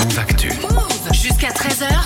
Move. Jusqu'à 13h.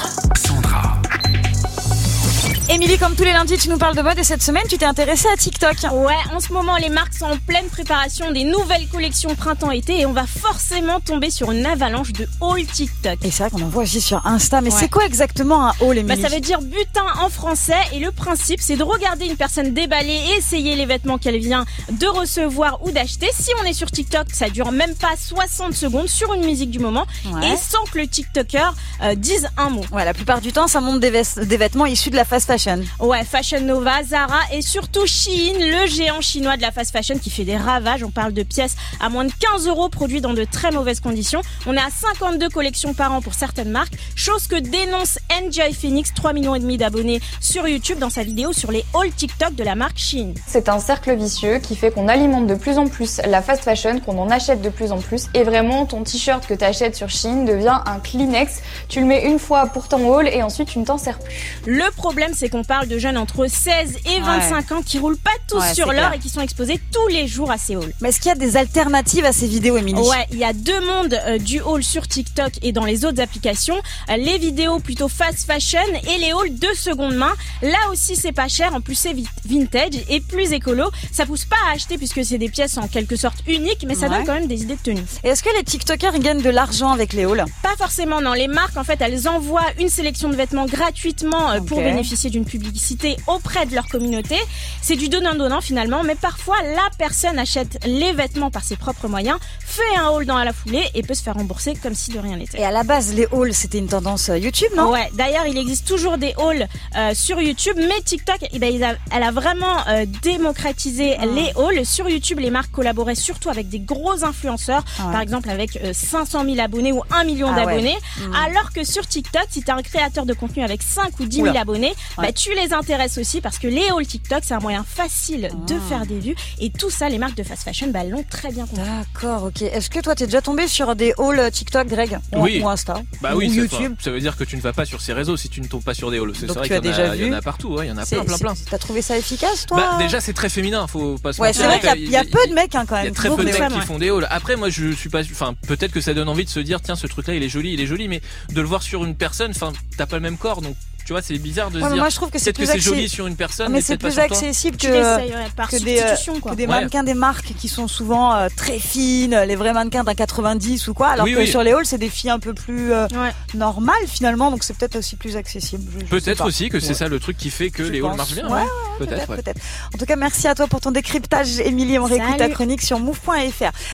Émilie, comme tous les lundis, tu nous parles de mode et cette semaine, tu t'es intéressée à TikTok. Ouais, en ce moment, les marques sont en pleine préparation des nouvelles collections printemps-été et on va forcément tomber sur une avalanche de haul TikTok. Et c'est vrai qu'on en voit aussi sur Insta, mais Ouais. c'est quoi exactement un haul, Bah, Émilie ça veut dire butin en français et le principe c'est de regarder une personne déballer et essayer les vêtements qu'elle vient de recevoir ou d'acheter. Si on est sur TikTok, ça dure même pas 60 secondes sur une musique du moment Ouais. et sans que le TikToker euh, dise un mot. Ouais, la plupart du temps, ça montre des, des vêtements issus de la fast fashion. Ouais, Fashion Nova, Zara et surtout Shein, le géant chinois de la fast fashion qui fait des ravages. On parle de pièces à moins de 15 euros produites dans de très mauvaises conditions. On est à 52 collections par an pour certaines marques, chose que dénonce Enjoy Phoenix, 3 millions et demi d'abonnés sur YouTube dans sa vidéo sur les hauls TikTok de la marque Shein. C'est un cercle vicieux qui fait qu'on alimente de plus en plus la fast fashion, qu'on en achète de plus en plus. Et vraiment, ton t-shirt que tu achètes sur Shein devient un Kleenex. Tu le mets une fois pour ton haul et ensuite tu ne t'en sers plus. Le problème, c'est qu'on parle de jeunes entre 16 et 25 ans qui roulent pas tous Ouais, sur l'or et qui sont exposés tous les jours à ces hauls. Mais est-ce qu'il y a des alternatives à ces vidéos, Émilie? Ouais, il y a deux mondes euh, du haul sur TikTok et dans les autres applications. Euh, les vidéos plutôt fast fashion et les hauls de seconde main. Là aussi, c'est pas cher. En plus, c'est vi- vintage et plus écolo. Ça pousse pas à acheter puisque c'est des pièces en quelque sorte uniques, mais ça Ouais. donne quand même des idées de tenue. Et est-ce que les TikTokers gagnent de l'argent avec les hauls? Pas forcément, non. Les marques, en fait, elles envoient une sélection de vêtements gratuitement euh, pour bénéficier d'une publicité auprès de leur communauté. C'est du donnant-donnant finalement, mais parfois la personne achète les vêtements par ses propres moyens, fait un haul dans la foulée et peut se faire rembourser comme si de rien n'était. Et à la base, les hauls, c'était une tendance euh, YouTube, non? Ouais, d'ailleurs, il existe toujours des hauls euh, sur YouTube, mais TikTok, eh ben, a- elle a vraiment euh, démocratisé Ah. les hauls. Sur YouTube, les marques collaboraient surtout avec des gros influenceurs, Ouais. par exemple avec euh, 500 000 abonnés ou 1 million Ah ouais. d'abonnés. Mhm. Alors que sur TikTok, si tu es un créateur de contenu avec 5 ou 10 000 Oula. abonnés, Ouais. bah, tu les intéresses aussi parce que les hauls TikTok, c'est un moyen facile de Ah. faire des vues. Et tout ça, les marques de fast fashion, bah, elles l'ont très bien compris. D'accord, ok. Est-ce que toi, t'es déjà tombé sur des hauls euh, TikTok, Greg Ou- Oui. Ou Insta Bah Ou oui, ça, YouTube ça veut dire que tu ne vas pas sur ces réseaux si tu ne tombes pas sur des halls. C'est Donc vrai tu as qu'il y, en déjà a- il y en vu a partout, ouais, il y en a plein, plein, plein. T'as trouvé ça efficace, toi Bah, déjà, c'est très féminin, faut pas se Ouais, mentir. c'est vrai qu'il y a- y, peu de mecs hein, quand Il y a même. très peu de mecs qui ouais. font des halls. Après, moi, je suis pas, enfin, peut-être que ça donne envie de se dire, tiens, ce truc-là, il est joli, il est joli, mais de le voir sur une personne, enfin, t'as pas le même corps, donc, tu vois, c'est bizarre de Ouais, se mais dire, moi je trouve que c'est peut-être que plus c'est joli sur une personne, Mais mais, c'est plus accessible que, par que des, euh, substitution, quoi. que des Ouais. mannequins des marques qui sont souvent euh, très fines, les vrais mannequins d'un 90 ou quoi, alors Oui, que oui. sur les halls c'est des filles un peu plus euh, Ouais. normales finalement, donc c'est peut-être aussi plus accessible. Peut-être aussi que c'est Ouais. ça le truc qui fait que Je les halls pense. marchent bien. Ouais, ouais. Peut-être. En tout cas, merci à toi pour ton décryptage, Émilie. On réécoute ta chronique sur move.fr.